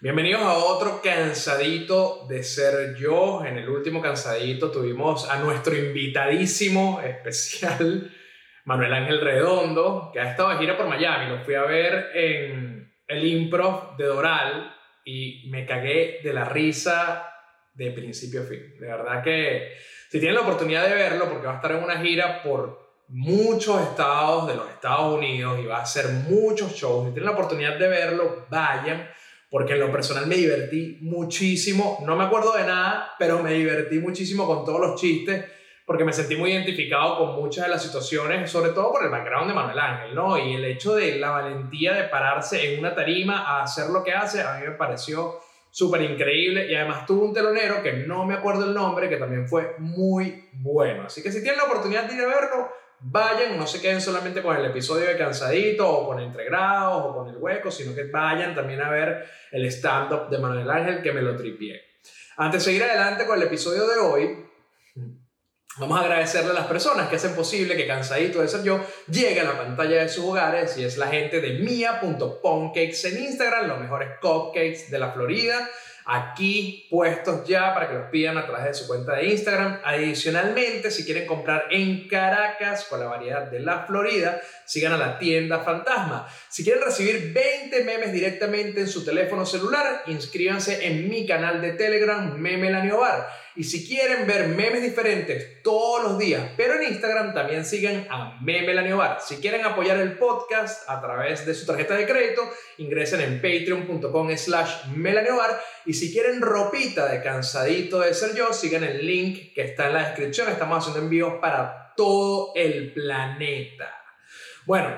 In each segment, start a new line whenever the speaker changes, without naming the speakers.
Bienvenidos a otro cansadito de ser yo. En el último cansadito tuvimos a nuestro invitadísimo especial, Manuel Ángel Redondo, que ha estado de gira por Miami. Lo fui a ver en el improv de Doral y me cagué de la risa de principio a fin. De verdad que si tienen la oportunidad de verlo, porque va a estar en una gira por muchos estados de los Estados Unidos y va a hacer muchos shows, si tienen la oportunidad de verlo, vayan porque en lo personal me divertí muchísimo. No me acuerdo de nada, pero me divertí muchísimo con todos los chistes, porque me sentí muy identificado con muchas de las situaciones, sobre todo por el background de Manuel Ángel, ¿no? Y el hecho de la valentía de pararse en una tarima a hacer lo que hace, a mí me pareció súper increíble y además tuvo un telonero que no me acuerdo el nombre, que también fue muy bueno. Así que si tienen la oportunidad de ir a verlo, vayan, no se queden solamente con el episodio de Cansadito o con Entregrados o con El Hueco, sino que vayan también a ver el stand-up de Manuel Ángel que me lo tripié. Antes de seguir adelante con el episodio de hoy, vamos a agradecerle a las personas que hacen posible que Cansadito de ser yo llegue a la pantalla de sus hogares y es la gente de mia.poncakes en Instagram, los mejores cupcakes de la Florida aquí puestos ya para que los pidan a través de su cuenta de Instagram. Adicionalmente, si quieren comprar en Caracas con la variedad de la Florida, sigan a la tienda Fantasma. Si quieren recibir 20 memes directamente en su teléfono celular, inscríbanse en mi canal de Telegram, Memelanio Bar. Y si quieren ver memes diferentes todos los días, pero en Instagram también sigan a Memelanio Bar. Si quieren apoyar el podcast a través de su tarjeta de crédito, ingresen en patreon.com slash melaniobar. Y si quieren ropita de cansadito de ser yo, sigan el link que está en la descripción. Estamos haciendo envíos para todo el planeta. Bueno,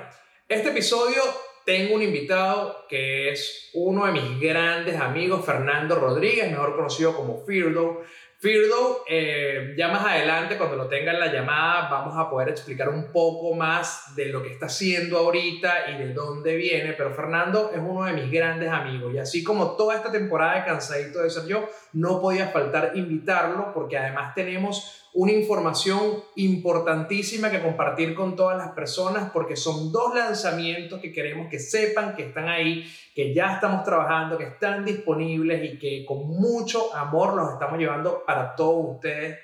este episodio tengo un invitado que es uno de mis grandes amigos, Fernando Rodríguez, mejor conocido como Firdo. Firdo, eh, ya más adelante, cuando lo tenga en la llamada, vamos a poder explicar un poco más de lo que está haciendo ahorita y de dónde viene. Pero Fernando es uno de mis grandes amigos y así como toda esta temporada de Cansadito de Ser Yo, no podía faltar invitarlo porque además tenemos una información importantísima que compartir con todas las personas porque son dos lanzamientos que queremos que sepan que están ahí, que ya estamos trabajando, que están disponibles y que con mucho amor los estamos llevando para todos ustedes.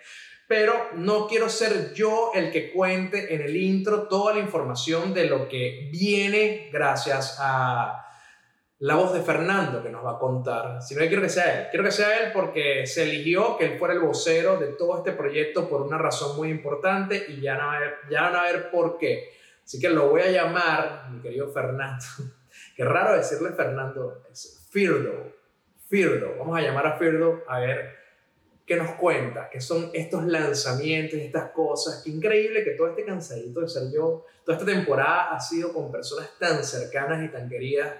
Pero no quiero ser yo el que cuente en el intro toda la información de lo que viene gracias a la voz de Fernando que nos va a contar, Si no quiero que sea él. Quiero que sea él porque se eligió que él fuera el vocero de todo este proyecto por una razón muy importante y ya, no, ya van a ver por qué. Así que lo voy a llamar, mi querido Fernando. Qué raro decirle Fernando, es Firdo. Firdo. Vamos a llamar a Firdo a ver qué nos cuenta, qué son estos lanzamientos, estas cosas. Qué increíble que todo este cansadito de ser yo, toda esta temporada ha sido con personas tan cercanas y tan queridas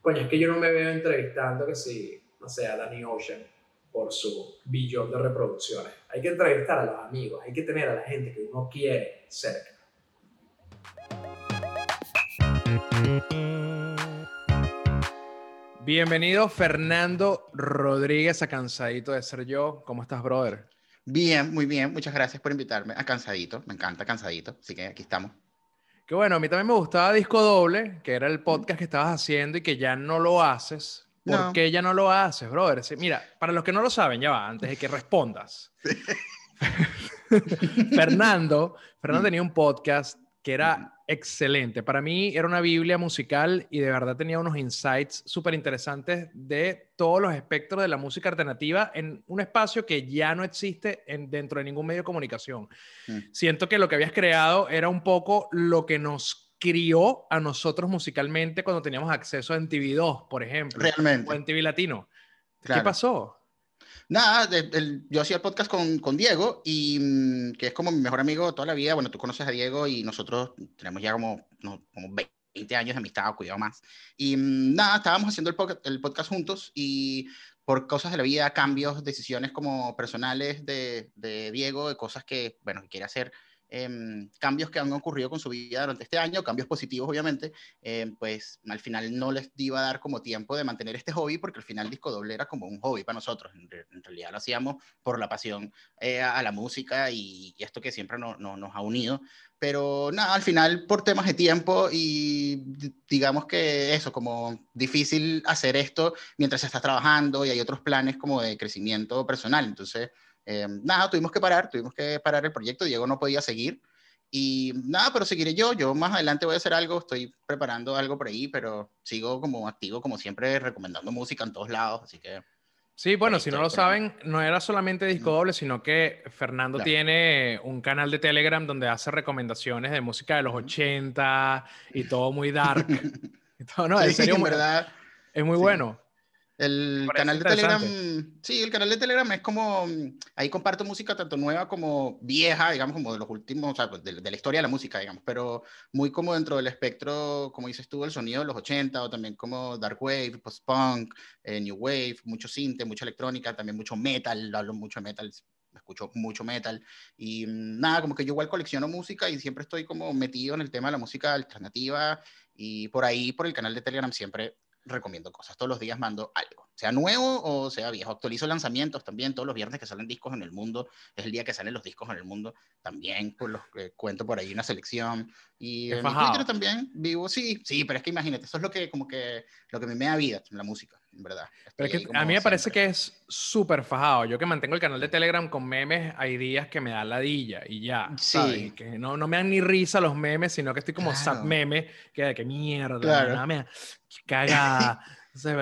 coño, es que yo no me veo entrevistando que si, no sé, a Danny Ocean por su billón de reproducciones. Hay que entrevistar a los amigos, hay que tener a la gente que uno quiere cerca. Bienvenido Fernando Rodríguez a Cansadito de Ser Yo. ¿Cómo estás, brother?
Bien, muy bien. Muchas gracias por invitarme a Cansadito. Me encanta Cansadito. Así que aquí estamos.
Que bueno, a mí también me gustaba Disco Doble, que era el podcast que estabas haciendo y que ya no lo haces. ¿Por qué ya no lo haces, brother? Mira, para los que no lo saben, ya va, antes de que respondas. Fernando, Fernando tenía un podcast que era excelente. Para mí era una Biblia musical y de verdad tenía unos insights súper interesantes de todos los espectros de la música alternativa en un espacio que ya no existe en, dentro de ningún medio de comunicación. Mm. Siento que lo que habías creado era un poco lo que nos crió a nosotros musicalmente cuando teníamos acceso a MTV2, por ejemplo.
Realmente.
O en TV Latino. ¿Qué pasó?
Nada, yo hacía el podcast con, con Diego, y mm, que es como mi mejor amigo toda la vida. Bueno, tú conoces a Diego y nosotros tenemos ya como, como 20 20 años de amistad, cuidado más. Y mm, nada, estábamos haciendo el, el podcast juntos y por cosas de la vida, cambios, decisiones como personales de, de Diego, de cosas que, bueno, que quiere hacer Em, cambios que han ocurrido con su vida durante este año, cambios positivos obviamente, em, pues al final no les iba a dar como tiempo de mantener este hobby porque al final disco doble era como un hobby para nosotros, en, realidad lo hacíamos por la pasión eh, a, la música y, esto que siempre no, nos ha unido, pero nada, al final por temas de tiempo y digamos que eso, como difícil hacer esto mientras estás trabajando y hay otros planes como de crecimiento personal, entonces eh, nada, tuvimos que parar, tuvimos que parar el proyecto, Diego no podía seguir. Y nada, pero seguiré yo, yo más adelante voy a hacer algo, estoy preparando algo por ahí, pero sigo como activo, como siempre, recomendando música en todos lados, así que...
Sí, bueno, si no lo saben, no era solamente disco doble, sino que Fernando tiene un canal de Telegram donde hace recomendaciones de música de los 80 y todo muy dark. no, en serio,
verdad.
Es muy bueno.
El canal de Telegram, sí, el canal de Telegram es como, ahí comparto música tanto nueva como vieja, digamos, como de los últimos, o sea, pues, de, la historia de la música, digamos, pero muy como dentro del espectro, como dices tú, el sonido de los 80 o también como dark wave, post-punk, eh, new wave, mucho synth, mucha electrónica, también mucho metal, hablo mucho de metal, escucho mucho metal y mm, nada, como que yo igual colecciono música y siempre estoy como metido en el tema de la música alternativa y por ahí, por el canal de Telegram siempre recomiendo cosas. Todos los días mando algo, sea nuevo o sea viejo. Actualizo lanzamientos también. Todos los viernes que salen discos en el mundo, es el día que salen los discos en el mundo. También pues, los cuento por ahí una selección. Y en Twitter también vivo, sí, sí, pero es que imagínate, eso es lo que como que lo que me da vida, la música, en verdad.
Pero que a mí me parece que es súper fajado. Yo que mantengo el canal de Telegram con memes, hay días que me da ladilla y ya. Sí. Que no, no me dan ni risa los memes, sino que estoy como sad meme, que de qué mierda, claro. me caga.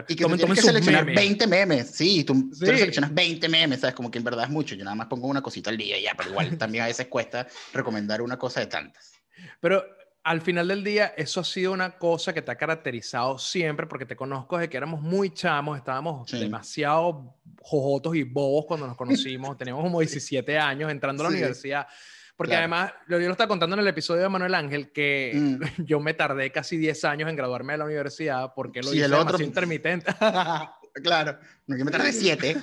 y que tú tienes que seleccionar 20 memes, sí, tú, seleccionas 20 memes, ¿sabes? Como que en verdad es mucho, yo nada más pongo una cosita al día ya, pero igual también a veces cuesta recomendar una cosa de tantas.
Pero al final del día, eso ha sido una cosa que te ha caracterizado siempre, porque te conozco desde que éramos muy chamos, estábamos demasiado jojotos y bobos cuando nos conocimos, teníamos como 17 años entrando a la universidad. Porque además, yo lo estaba contando en el episodio de Manuel Ángel, que mm. yo me tardé casi 10 años en graduarme de la universidad porque lo hice el otro... intermitente.
claro, yo me tardé 7.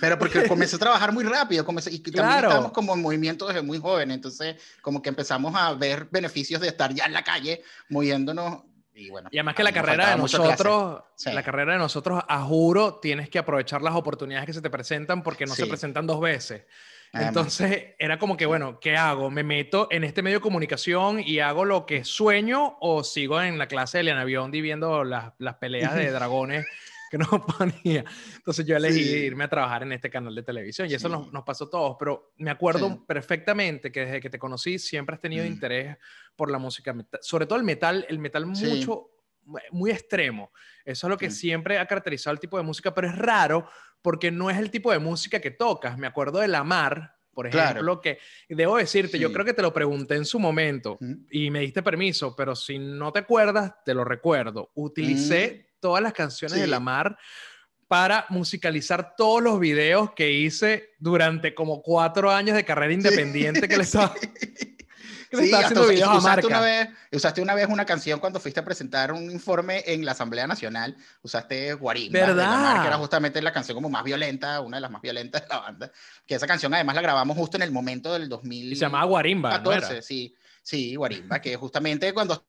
pero porque comencé a trabajar muy rápido, comencé, y también claro. estábamos como en movimiento desde muy joven, entonces como que empezamos a ver beneficios de estar ya en la calle, moviéndonos y, bueno,
y además que la carrera de nosotros, la carrera de nosotros, a juro, tienes que aprovechar las oportunidades que se te presentan porque no se presentan dos veces. Entonces era como que, bueno, ¿qué hago? ¿Me meto en este medio de comunicación y hago lo que sueño o sigo en la clase de Eliana Biondi viendo las, las peleas de dragones que nos ponía? Entonces yo elegí irme a trabajar en este canal de televisión y eso nos, nos, pasó a todos, pero me acuerdo perfectamente que desde que te conocí siempre has tenido mm. interés por la música, sobre todo el metal, el metal mucho muy extremo. Eso es lo que siempre ha caracterizado el tipo de música, pero es raro porque no es el tipo de música que tocas. Me acuerdo de La Mar, por ejemplo, que debo decirte, yo creo que te lo pregunté en su momento y me diste permiso, pero si no te acuerdas, te lo recuerdo. Utilicé todas las canciones de La Mar para musicalizar todos los videos que hice durante como cuatro años de carrera independiente que le estaba...
sí, usaste, una vez, usaste una vez una canción cuando fuiste a presentar un informe en la Asamblea Nacional. Usaste Guarimba.
¿Verdad?
que era justamente la canción como más violenta, una de las más violentas de la banda. Que esa canción además la grabamos justo en el momento del 2000.
Y se llamaba Guarimba.
sí. Sí, Guarimba, que justamente cuando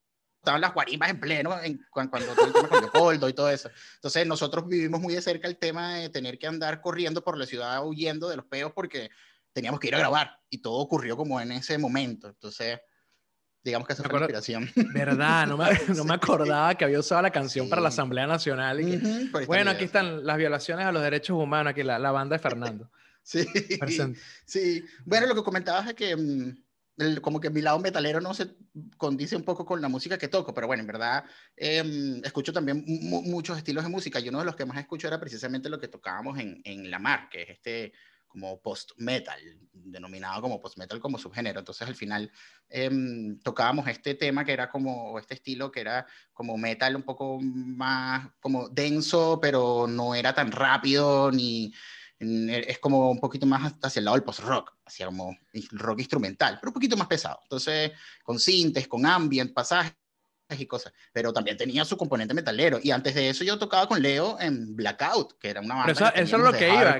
estaban las guarimbas en pleno, en, cuando, cuando todo el tema con Leopoldo y todo eso. Entonces, nosotros vivimos muy de cerca el tema de tener que andar corriendo por la ciudad huyendo de los peos porque teníamos que ir a grabar y todo ocurrió como en ese momento. Entonces, digamos que esa fue la inspiración.
Verdad, no me, no me acordaba que había usado la canción para la Asamblea Nacional. Y bueno, aquí están las violaciones a los derechos humanos, aquí la, la banda de Fernando.
sí, sí. Bueno, lo que comentabas es que mm, como que mi lado metalero no se condice un poco con la música que toco, pero bueno, en verdad em, escucho también muchos estilos de música y uno de los que más escucho era precisamente lo que tocábamos en, en La Mar, que es este como post-metal, denominado como post-metal como subgénero. Entonces al final em, tocábamos este tema que era como, este estilo que era como metal un poco más como denso, pero no era tan rápido ni... Es como un poquito más hacia el lado del post-rock, hacia como rock instrumental, pero un poquito más pesado. Entonces, con sintes, con ambient, pasajes, y cosas, pero también tenía su componente metalero. Y antes de eso yo tocaba con Leo en Blackout, que era una banda.
Pero eso, eso es lo que iba.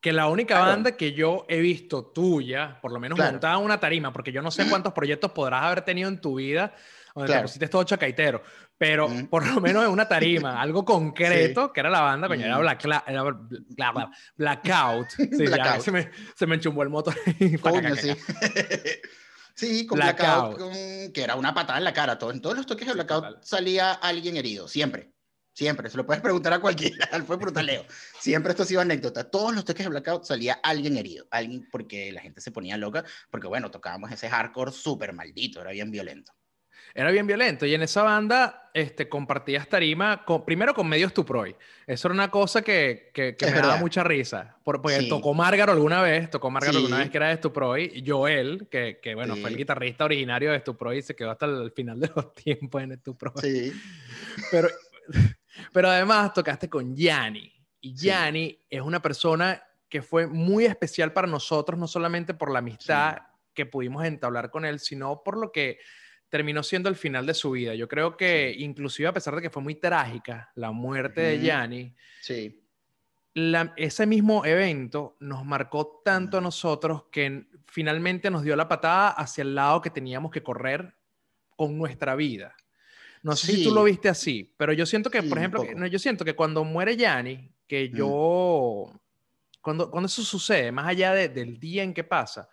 Que la única banda que yo he visto tuya, por lo menos montada en una tarima, porque yo no sé cuántos proyectos podrás haber tenido en tu vida, donde te pusiste todo chacaitero, pero por lo menos en una tarima, algo concreto, que era la banda, coño, era, Black, Blackout. Sí, Ya, se, me, se me enchumbó el motor.
Coño, sí. sí, con Blackout, que era una patada en la cara. Todo, en todos los toques de Blackout salía alguien herido, siempre. Siempre, se lo puedes preguntar a cualquiera, fue brutaleo. Siempre esto ha sido anécdota. Todos los toques de Blackout salía alguien herido, alguien porque la gente se ponía loca, porque bueno, tocábamos ese hardcore súper maldito, era bien violento.
Era bien violento y en esa banda este, compartías tarima con, primero con medios Tuproy. Eso era una cosa que, que, me daba mucha risa. porque tocó Márgaro alguna vez, tocó Márgaro alguna vez que era de Stuproy. Joel, que, que bueno, fue el guitarrista originario de Stuproy y se quedó hasta el final de los tiempos en Stuproy. Sí. Pero, pero además tocaste con Yanni. Y Yanni es una persona que fue muy especial para nosotros, no solamente por la amistad que pudimos entablar con él, sino por lo que terminó siendo el final de su vida. Yo creo que inclusive a pesar de que fue muy trágica la muerte de Yanni,
sí.
ese mismo evento nos marcó tanto a nosotros que finalmente nos dio la patada hacia el lado que teníamos que correr con nuestra vida. No sé si tú lo viste así, pero yo siento que, por ejemplo, yo siento que cuando muere Yanni, que yo, cuando, cuando eso sucede, más allá del día en que pasa,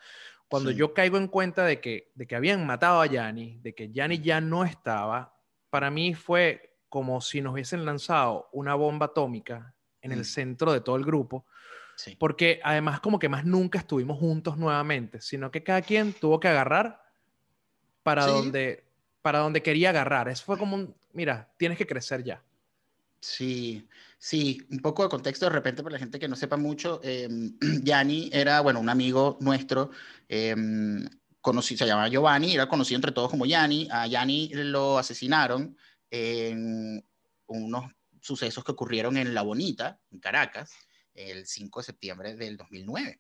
cuando yo caigo en cuenta de que, de que habían matado a Yanni, de que Yanni ya no estaba, para mí fue como si nos hubiesen lanzado una bomba atómica en el mm. centro de todo el grupo. Porque además como que más nunca estuvimos juntos nuevamente, sino que cada quien tuvo que agarrar para, donde, para donde quería agarrar. Eso fue como un, mira, tienes que crecer ya.
Sí, sí, un poco de contexto de repente para la gente que no sepa mucho. Yanni era, bueno, un amigo nuestro, eh, se llamaba Giovanni, era conocido entre todos como Yanni. A Yanni lo asesinaron en unos sucesos que ocurrieron en La Bonita, en Caracas, el 5 de septiembre del 2009.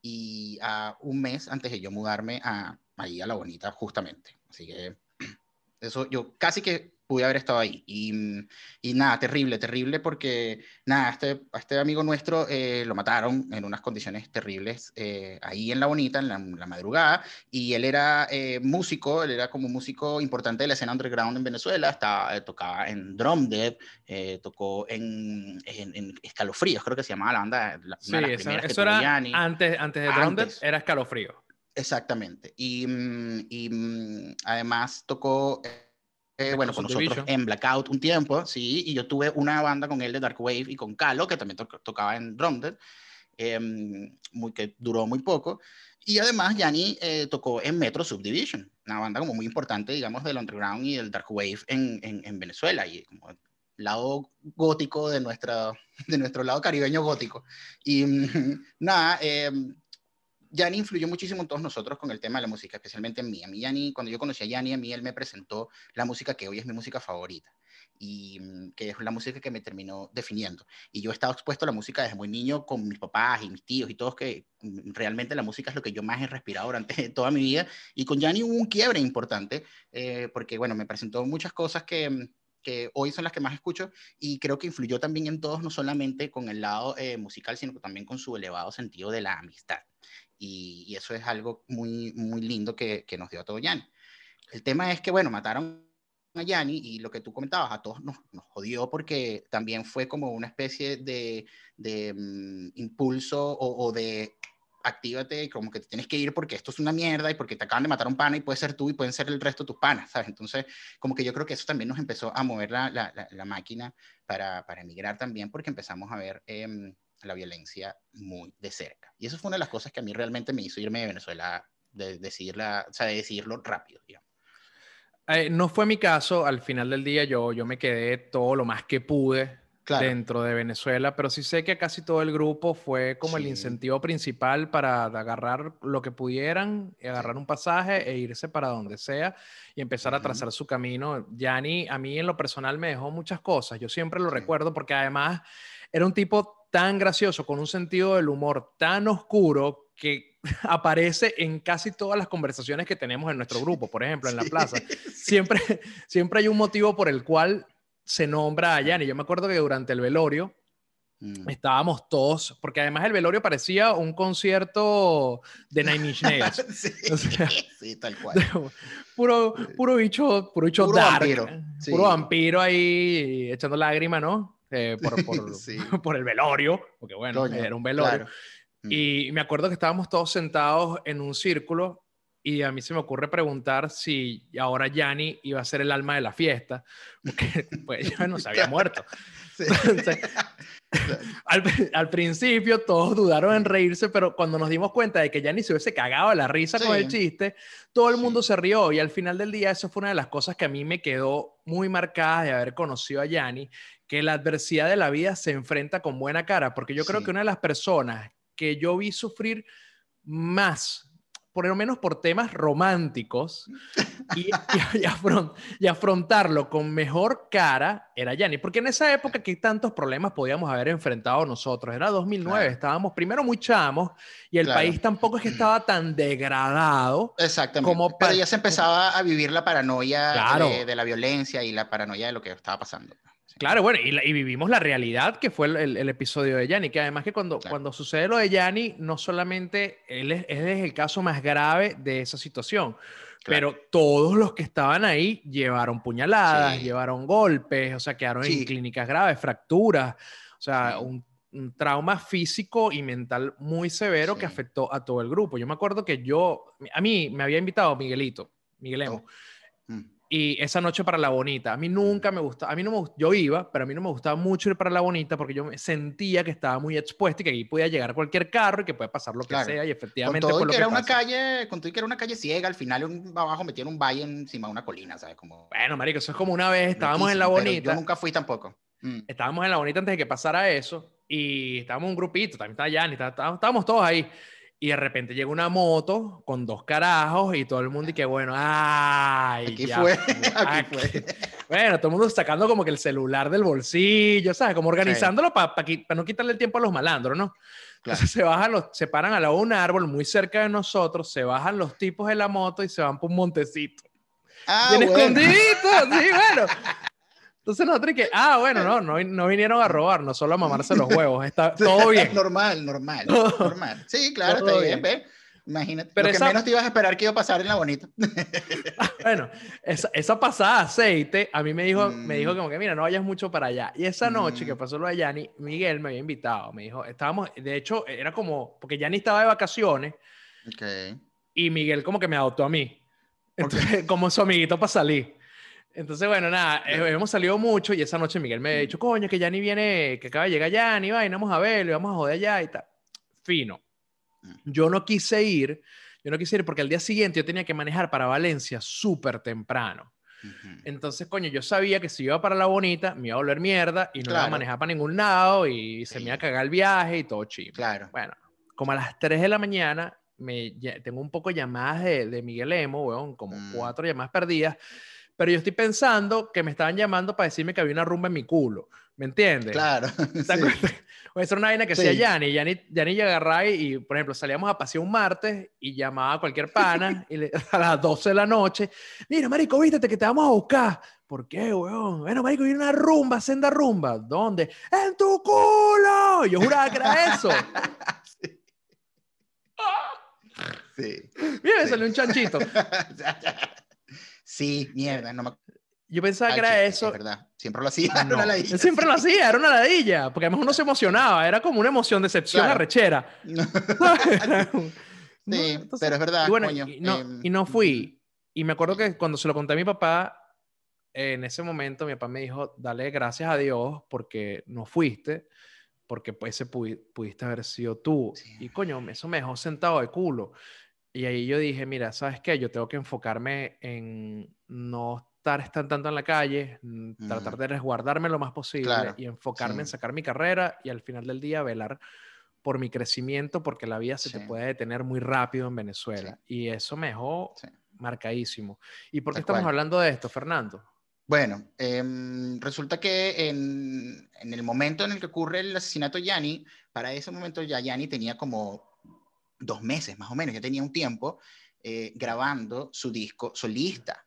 Y a un mes antes de yo mudarme a, ahí a La Bonita, justamente. Así que eso yo casi que pude haber estado ahí. Y, y, nada, terrible, terrible, porque nada, este, a este amigo nuestro eh, lo mataron en unas condiciones terribles eh, ahí en La Bonita, en la, madrugada, y él era eh, músico, él era como músico importante de la escena underground en Venezuela, estaba, tocaba en Drum Dead, tocó en, en, Escalofríos, creo que se llamaba la banda. La,
sí, eso, era antes, antes de Drum Dead, era Escalofrío.
Exactamente. Y, mm, y mm, además tocó eh, bueno, con nosotros en Blackout un tiempo, sí, y yo tuve una banda con él de Dark Wave y con Calo, que también tocaba en Drumdead, em, muy, que duró muy poco. Y además, Yanni eh, tocó en Metro Subdivision, una banda como muy importante, digamos, del underground y del dark wave en, en, Venezuela, y como lado gótico de, nuestra, de nuestro lado caribeño gótico. Y nada, eh, Yanni influyó muchísimo en todos nosotros con el tema de la música, especialmente en mí. A mí, Yanni, cuando yo conocí a Yanni, a mí él me presentó la música que hoy es mi música favorita y mm, que es la música que me terminó definiendo. Y yo he estado expuesto a la música desde muy niño con mis papás y mis tíos y todos que mm, realmente la música es lo que yo más he respirado durante toda mi vida. Y con Yanni hubo un quiebre importante eh, porque, bueno, me presentó muchas cosas que mm, que hoy son las que más escucho y creo que influyó también en todos, no solamente con el lado eh, musical, sino también con su elevado sentido de la amistad. Y, eso es algo muy, muy lindo que, que nos dio a todo Yanni. El tema es que, bueno, mataron a Yanni y lo que tú comentabas, a todos nos, nos jodió porque también fue como una especie de, de mm, impulso o, o, de actívate, como que te tienes que ir porque esto es una mierda y porque te acaban de matar un pana y puede ser tú y pueden ser el resto de tus panas, ¿sabes? Entonces, como que yo creo que eso también nos empezó a mover la, la, la, máquina para, para, emigrar también porque empezamos a ver eh, la violencia muy de cerca. Y eso fue una de las cosas que a mí realmente me hizo irme de Venezuela, de decidirla, o sea, de decidirlo rápido, digamos.
Eh, no fue mi caso, al final del día yo, yo me quedé todo lo más que pude dentro de Venezuela, pero sí sé que casi todo el grupo fue como el incentivo principal para agarrar lo que pudieran, agarrar un pasaje e irse para donde sea y empezar a trazar su camino. Yanni, a mí en lo personal me dejó muchas cosas, yo siempre lo recuerdo porque además era un tipo tan gracioso, con un sentido del humor tan oscuro, que aparece en casi todas las conversaciones que tenemos en nuestro grupo, por ejemplo, en la plaza. Siempre, siempre hay un motivo por el cual se nombra a Yanni. Yo me acuerdo que durante el velorio mm. estábamos todos, porque además el velorio parecía un concierto de Nine Inch Nails.
sí, tal cual.
Puro, puro bicho, puro bicho Vampiro. Puro vampiro ahí echando lágrimas, ¿no? Eh, por, por, por, el velorio, porque bueno, era un velorio. Mm. Y me acuerdo que estábamos todos sentados en un círculo y a mí se me ocurre preguntar si ahora Yanni iba a ser el alma de la fiesta, porque pues ya no se había muerto. al, principio todos dudaron en reírse, pero cuando nos dimos cuenta de que Yanni se hubiese cagado de la risa con el chiste, todo el mundo se rió y al final del día eso fue una de las cosas que a mí me quedó muy marcada de haber conocido a Yanni, que la adversidad de la vida se enfrenta con buena cara, porque yo creo que una de las personas que yo vi sufrir más por lo menos por temas románticos, y, y, afrontarlo con mejor cara era Yanni. Porque en esa época, ¿qué tantos problemas podíamos haber enfrentado nosotros? Era 2009, estábamos primero muy chamos y el país tampoco es que estaba tan degradado.
Exactamente. Como Pero ya se empezaba a vivir la paranoia de, de la violencia y la paranoia de lo que estaba pasando.
Claro, bueno, y, vivimos la realidad que fue el, episodio de Yanni, que además que cuando, cuando sucede lo de Yanni, no solamente él es, el caso más grave de esa situación, pero todos los que estaban ahí llevaron puñaladas, llevaron golpes, o sea, quedaron en clínicas graves, fracturas, o sea, un, trauma físico y mental muy severo que afectó a todo el grupo. Yo me acuerdo que yo, a mí me había invitado Miguelito, Miguelemo. Mm y esa noche para la bonita. A mí nunca me gustaba, a mí no me yo iba, pero a mí no me gustaba mucho ir para la bonita porque yo sentía que estaba muy expuesto y que ahí podía llegar cualquier carro y que puede pasar lo que sea y efectivamente
con todo
y que,
era una calle, con todo y que era una calle ciega, al final un, abajo metieron un valle encima de una colina, ¿sabes? Como
Bueno, marico, eso es como una vez estábamos en la bonita.
Yo nunca fui tampoco.
Mm. Estábamos en la bonita antes de que pasara eso y estábamos un grupito, también estaba Yanni, estábamos todos ahí y de repente llega una moto con dos carajos y todo el mundo y que bueno, ay,
aquí fue, aquí, fue.
Bueno, todo el mundo sacando como que el celular del bolsillo, ¿sabes? Como organizándolo para no quitarle el tiempo a los malandros, ¿no? Entonces se bajan los, se paran lado de un árbol muy cerca de nosotros, se bajan los tipos de la moto y se van por un montecito.
Ah, Bien
escondidito, sí, bueno. Entonces nosotros que, ah, bueno, no, no, no vinieron a robar, no solo a mamarse los huevos, está todo bien.
normal, normal, normal. Sí, claro, está bien, ve. Imagínate. Pero lo que menos te ibas a esperar que iba a pasar en la bonita.
bueno, esa, esa, pasada aceite, a mí me dijo, me dijo mm. como que, mira, no vayas mucho para allá. Y esa noche que mm. pasó lo de Yanni, Miguel me había invitado. Me dijo, estábamos, de hecho, era como, porque Yanni estaba de vacaciones.
Okay.
Y Miguel como que me adoptó a mí. Entonces, como su amiguito para salir. Entonces, bueno, nada, eh, hemos salido mucho y esa noche Miguel me ha dicho, coño, que ni viene, que acaba de llegar Yanni, vaina, vamos a verlo, vamos a joder allá y tal. Fino. Yo no quise ir, yo no quise ir porque al día siguiente yo tenía que manejar para Valencia súper temprano. Entonces, coño, yo sabía que si iba para la bonita, me iba a volver mierda y no iba a manejar para ningún lado y se me iba a cagar el viaje y todo chido.
Claro.
Bueno, como a las 3 de la mañana, me, tengo un poco llamadas de, de Miguel Emo, weón, como mm. cuatro llamadas perdidas pero yo estoy pensando que me estaban llamando para decirme que había una rumba en mi culo. ¿Me entiendes?
Claro.
Puede ser una vaina que sea Yanni. Yanni, Yanni agarraba y, por ejemplo, salíamos a pasear un martes y llamaba a cualquier pana y a las 12 de la noche. Mira, marico, vístete que te vamos a buscar. ¿Por qué, weón? Bueno, marico, viene una rumba, senda rumba. ¿Dónde? ¡En tu culo! Yo juraba que era eso.
sí.
Mira, me salió un chanchito.
Sí, mierda, no me
Yo pensaba que era eso.
Es verdad, siempre lo hacía, era una ladilla.
Siempre lo hacía, era una ladilla, porque además uno se emocionaba, era como una emoción, decepción, arrechera.
sí, pero es verdad.
Y, bueno, y, no, em, y no fui. Y me acuerdo que cuando se lo conté a mi papá, en ese momento mi papá me dijo, dale gracias a Dios porque no fuiste, porque pues ese pudiste haber sido tú. Y coño, eso me dejó sentado de culo. Y ahí yo dije, mira, ¿sabes qué? Yo tengo que enfocarme en no estar tanto en la calle, mm, tratar de resguardarme lo más posible y enfocarme en sacar mi carrera y al final del día velar por mi crecimiento porque la vida se te puede detener muy rápido en Venezuela. Y eso me dejó marcadísimo. ¿Y por qué estamos hablando de esto, Fernando?
Bueno, em, resulta que en, en, el momento en el que ocurre el asesinato de Yanni, para ese momento ya Yanni tenía como dos meses más o menos, ya tenía un tiempo eh, grabando su disco solista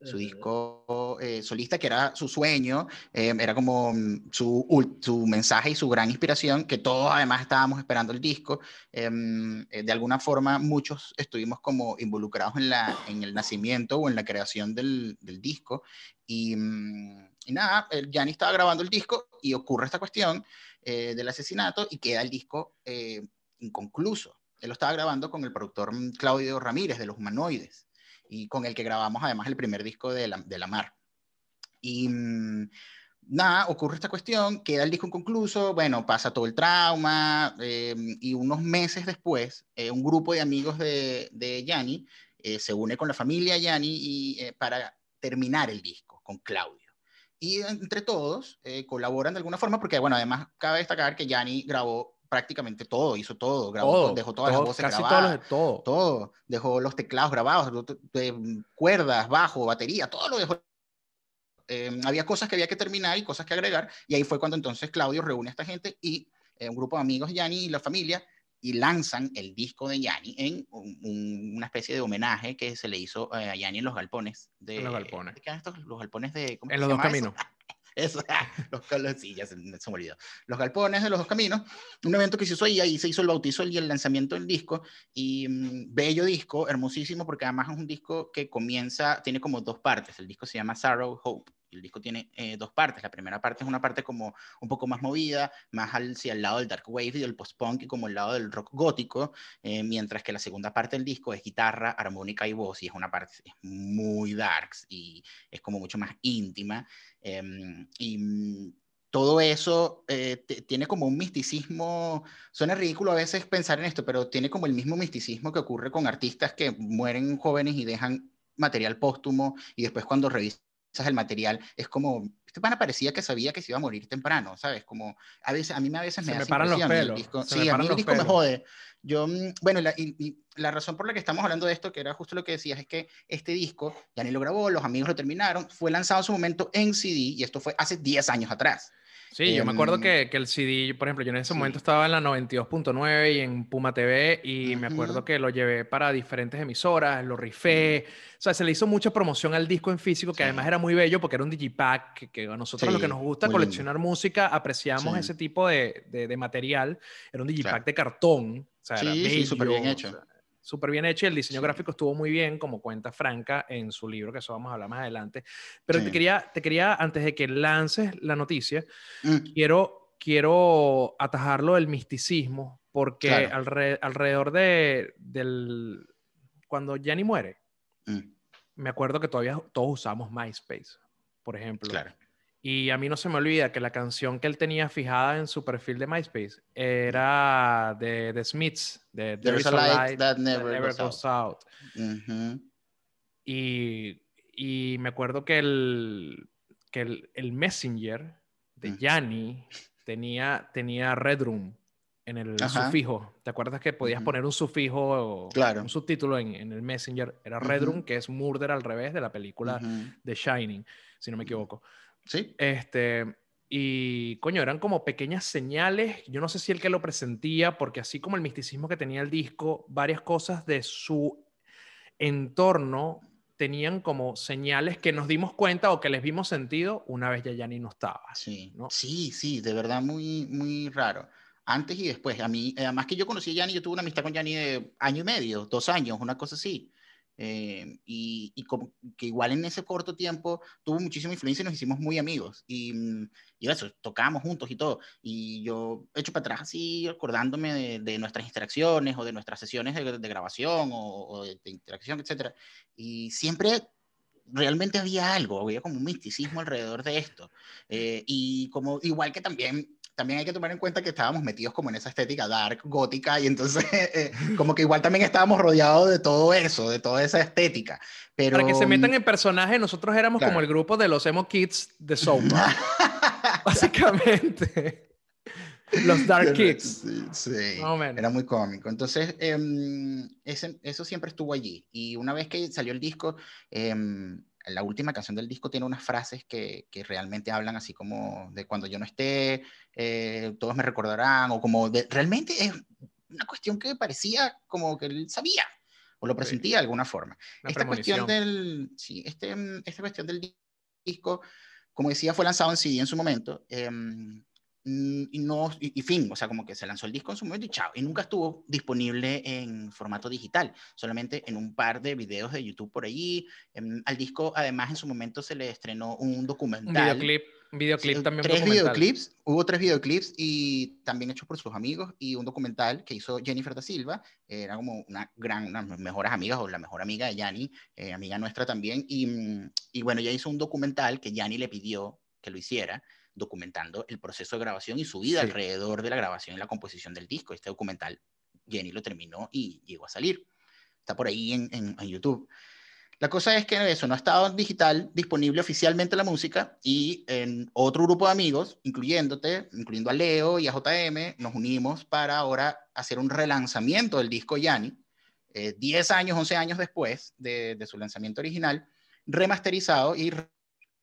su disco eh, solista, que era su sueño, eh, era como mm, su, su, mensaje y su gran inspiración, que todos además estábamos esperando el disco. Em, eh, de alguna forma, muchos estuvimos como involucrados en, la, en el nacimiento o en la creación del, del disco. Y, mm, y nada, Gianni estaba grabando el disco y ocurre esta cuestión del asesinato y queda el disco inconcluso. Él lo estaba grabando con el productor mm, Claudio Ramírez de Los Humanoides y con el que grabamos además el primer disco de La, de la Mar. Y mm, nada, ocurre esta cuestión, queda el disco inconcluso, bueno, pasa todo el trauma em, y unos meses después, eh, un grupo de amigos de, de Yanni eh, se une con la familia Yanni y, eh, para terminar el disco con Claudio. Y entre todos colaboran de alguna forma porque, bueno, además cabe destacar que Yanni grabó prácticamente todo, hizo todo, grabó, dejó todas las voces casi grabadas, todo, todo, dejó los teclados grabados, cuerdas, bajo, batería, todo lo dejó. Em, había cosas que había que terminar y cosas que agregar, y ahí fue cuando entonces Claudio reúne a esta gente y eh, un grupo de amigos, Yanni y la familia, y lanzan el disco de Yanni en una especie de homenaje que se le hizo eh, a Yanni en los galpones. De,
los galpones.
¿Qué estos? Los galpones de...
en los dos caminos.
Eso, los, sí, ya se, me olvidó. Los galpones de los dos caminos, un evento que se hizo ahí, ahí se hizo el bautizo y el lanzamiento del disco, y mm, bello disco, hermosísimo, porque además es un disco que comienza, tiene como dos partes, el disco se llama Sorrow Hope, el disco tiene eh, dos partes. La primera parte es una parte como un poco más movida, más hacia el lado del dark wave y del post-punk y como el lado del rock gótico, eh, mientras que la segunda parte del disco es guitarra, armónica y voz y es una parte muy darks y es como mucho más íntima. Em, y todo eso eh, tiene como un misticismo, suena ridículo a veces pensar en esto, pero tiene como el mismo misticismo que ocurre con artistas que mueren jóvenes y dejan material póstumo y después cuando revisan el material, es como, este pana parecía que sabía que se iba a morir temprano, ¿sabes? Como, a veces, a mí a veces
me,
se
me paran los pelos.
sí, a mí el disco me jode. Yo, mm, bueno, la, y, la razón por la que estamos hablando de esto, que era justo lo que decías, es que este disco, ya ni lo grabó, los amigos lo terminaron, fue lanzado en su momento en CD, y esto fue hace 10 años atrás.
Sí, yo me acuerdo em, que, que, el CD, por ejemplo, yo en ese momento estaba en la 92.9 y en Puma TV y me acuerdo que lo llevé para diferentes emisoras, lo rifé, o sea, se le hizo mucha promoción al disco en físico, que además era muy bello porque era un digipack, que, a nosotros lo que nos gusta coleccionar música, apreciamos ese tipo de, de, material, era un digipack de cartón, o sea, era bello,
súper bien hecho
súper bien hecho y el diseño gráfico estuvo muy bien, como cuenta Franca en su libro, que eso vamos a hablar más adelante. Pero te, quería, te quería, antes de que lances la noticia, mm. quiero, quiero atajarlo del misticismo, porque alrededor de, del... Cuando Jenny muere, mm. me acuerdo que todavía todos usamos MySpace, por ejemplo.
Claro.
Y a mí no se me olvida que la canción que él tenía fijada en su perfil de MySpace era de The Smiths, de
There's, a Light, That Never, Goes, Out.
y, y, me acuerdo que el, que el, el Messenger de Yanni tenía, tenía Red Room en el sufijo. ¿Te acuerdas que podías poner un sufijo,
claro.
un subtítulo en, en, el Messenger? Era Red Room, que es Murder al revés de la película The Shining, si no me equivoco.
Sí.
Este, y coño, eran como pequeñas señales. Yo no sé si el que lo presentía, porque así como el misticismo que tenía el disco, varias cosas de su entorno tenían como señales que nos dimos cuenta o que les vimos sentido una vez ya Yanni no estaba.
Sí, ¿no? sí, sí, de verdad muy, muy raro. Antes y después, a mí, además que yo conocí a Yanni, yo tuve una amistad con Yanni de año y medio, dos años, una cosa así. Eh, y, como que igual en ese corto tiempo tuvo muchísima influencia y nos hicimos muy amigos. Y, mm, y eso, tocábamos juntos y todo. Y yo hecho para atrás así, acordándome de, nuestras interacciones o de nuestras sesiones de, grabación o, de, interacción, etc. Y siempre realmente había algo, había como un misticismo alrededor de esto. Eh, y como igual que también también hay que tomar en cuenta que estábamos metidos como en esa estética dark, gótica, y entonces eh, como que igual también estábamos rodeados de todo eso, de toda esa estética. Pero,
Para que se metan en personaje, nosotros éramos como el grupo de los emo kids de Soul. Básicamente. los Dark Kids.
Sí, era muy cómico. Entonces, em, ese, eso siempre estuvo allí. Y una vez que salió el disco, em, la última canción del disco tiene unas frases que, que realmente hablan así como de cuando yo no esté, eh, todos me recordarán, o como de, realmente es una cuestión que parecía como que él sabía o lo presentía de alguna forma. esta cuestión, del, sí, este, esta cuestión del disco, como decía, fue lanzado en CD en su momento. Eh, y no, y, fin, o sea, como que se lanzó el disco en su momento y chao, y nunca estuvo disponible en formato digital, solamente en un par de videos de YouTube por allí. al disco, además, en su momento se le estrenó un documental.
Un videoclip, videoclip también.
Tres videoclips, hubo tres videoclips y también hechos por sus amigos y un documental que hizo Jennifer da Silva, era como una gran, una de las mejores amigas o la mejor amiga de Yanni, eh, amiga nuestra también, y, y bueno, ella hizo un documental que Yanni le pidió que lo hiciera documentando el proceso de grabación y su vida alrededor de la grabación y la composición del disco. Este documental, Jenny lo terminó y llegó a salir. Está por ahí en, en, YouTube. La cosa es que eso no ha estado en digital disponible oficialmente la música y en otro grupo de amigos, incluyéndote, incluyendo a Leo y a JM, nos unimos para ahora hacer un relanzamiento del disco Yanni, 10 eh, años, 11 años después de, de, su lanzamiento original, remasterizado y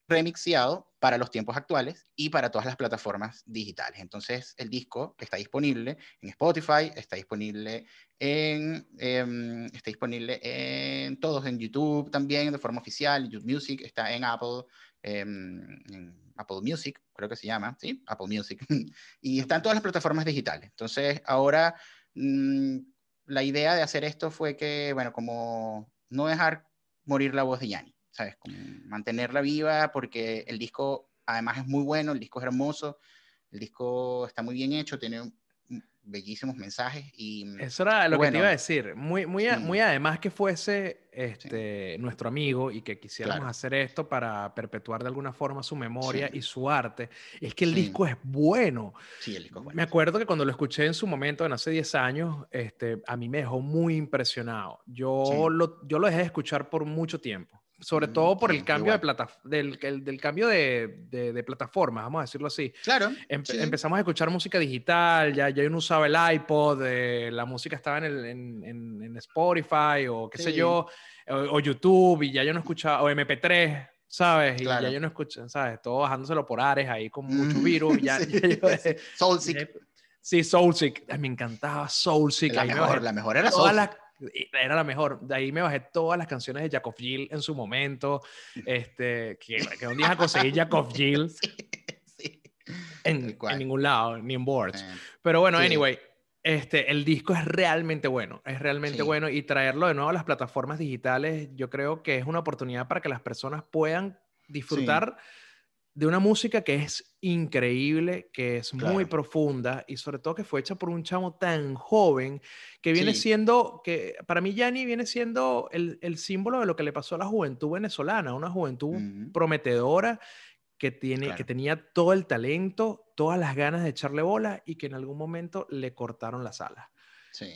remixeado para los tiempos actuales y para todas las plataformas digitales. Entonces, el disco está disponible en Spotify, está disponible en, em, está disponible en todos, en YouTube también de forma oficial, YouTube Music, está en Apple, em, Apple Music, creo que se llama, ¿sí? Apple Music. y está en todas las plataformas digitales. Entonces, ahora mm, la idea de hacer esto fue que, bueno, como no dejar morir la voz de Yanni. ¿Sabes? Como mantenerla viva porque el disco además es muy bueno, el disco es hermoso, el disco está muy bien hecho, tiene bellísimos mensajes y
eso era lo que te iba a decir muy muy muy además que fuese este nuestro amigo y que quisiéramos hacer esto para perpetuar de alguna forma su memoria y su arte es que el disco es bueno.
Sí el disco es bueno
me acuerdo que cuando lo escuché en su momento en hace 10 años este a mí me dejó muy impresionado. Yo lo yo lo dejé de escuchar por mucho tiempo sobre mm, todo por el cambio de plata, del, del, cambio de, de, plataforma, vamos a decirlo así.
Claro.
Empezamos a escuchar música digital, ya, ya uno usaba el iPod, eh, la música estaba en, el, en, en, Spotify o qué sé yo, o, YouTube, y ya yo no escuchaba, o MP3, ¿sabes? Y ya yo no escucho, ¿sabes? Todo bajándoselo por Ares ahí con mucho virus. ya. Sí, Soulseek. Me encantaba Soulseek.
La, mejor, la mejor era
era la mejor. De ahí me bajé todas las canciones de Jacob Gill en su momento. Este, que, que un día a conseguir Jacob Gill en, en, ningún lado, ni en boards. Pero bueno, anyway, este, el disco es realmente bueno, es realmente bueno y traerlo de nuevo a las plataformas digitales, yo creo que es una oportunidad para que las personas puedan disfrutar de una música que es increíble, que es muy profunda y sobre todo que fue hecha por un chamo tan joven que viene siendo, que para mí Yanni viene siendo el, el, símbolo de lo que le pasó a la juventud venezolana, una juventud prometedora que, tiene, que tenía todo el talento, todas las ganas de echarle bola y que en algún momento le cortaron las alas.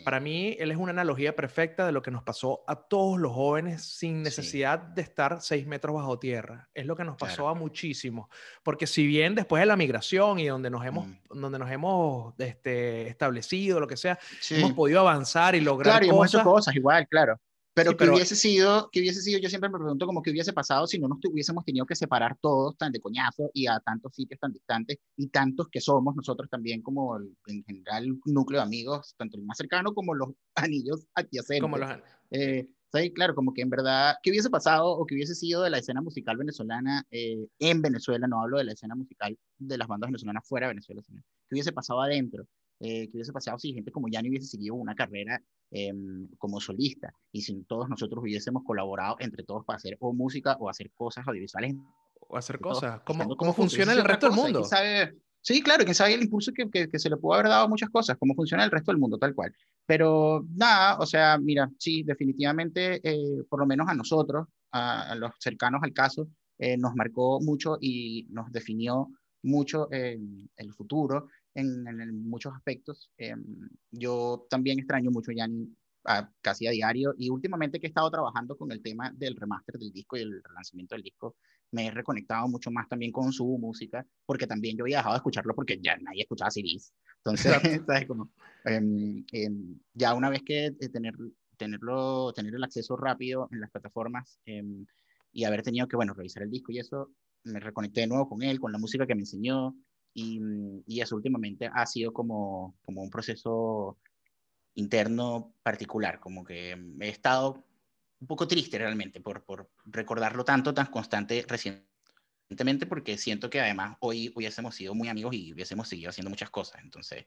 Para mí, él es una analogía perfecta de lo que nos pasó a todos los jóvenes sin necesidad de estar seis metros bajo tierra. Es lo que nos pasó a muchísimos. Porque si bien después de la migración y donde nos hemos, mm. donde nos hemos este, establecido, lo que sea, hemos podido avanzar y lograr
claro,
cosas.
cosas igual, claro. Pero, que hubiese sido, que hubiese sido, yo siempre me pregunto como que hubiese pasado si no nos hubiésemos tenido que separar todos tan de coñazo y a tantos sitios tan distantes y tantos que somos nosotros también como en general núcleo de amigos, tanto el más cercano como los anillos adyacentes. Como los eh, sí, claro, como que en verdad, ¿qué hubiese pasado o qué hubiese sido de la escena musical venezolana eh, en Venezuela? No hablo de la escena musical de las bandas venezolanas fuera de Venezuela, sino qué hubiese pasado adentro. Eh, que hubiese pasado si gente como Yanni hubiese seguido una carrera em, como solista y si todos nosotros hubiésemos colaborado entre todos para hacer o música o hacer cosas audiovisuales.
O hacer cosas. ¿Cómo, cómo funciona el resto del mundo?
Sabe, sí, claro, quién sabe el impulso que, que, se le pudo haber dado a muchas cosas, cómo funciona el resto del mundo, tal cual. Pero nada, o sea, mira, sí, definitivamente, eh, por lo menos a nosotros, a, los cercanos al caso, eh, nos marcó mucho y nos definió mucho el futuro en, muchos aspectos. Em, yo también extraño mucho a a, casi a diario y últimamente que he estado trabajando con el tema del remaster del disco y el relanzamiento del disco, me he reconectado mucho más también con su música, porque también yo había dejado de escucharlo porque ya nadie escuchaba CDs. Entonces, ¿sabes? Como, em, em, ya una vez que eh, tener, tenerlo, tener el acceso rápido en las plataformas y haber tenido que, bueno, revisar el disco y eso, me reconecté de nuevo con él, con la música que me enseñó, y, y, eso últimamente ha sido como, como un proceso interno particular, como que he estado un poco triste realmente por, por recordarlo tanto, tan constante recientemente, porque siento que además hoy hubiésemos sido muy amigos y hubiésemos seguido haciendo muchas cosas. Entonces,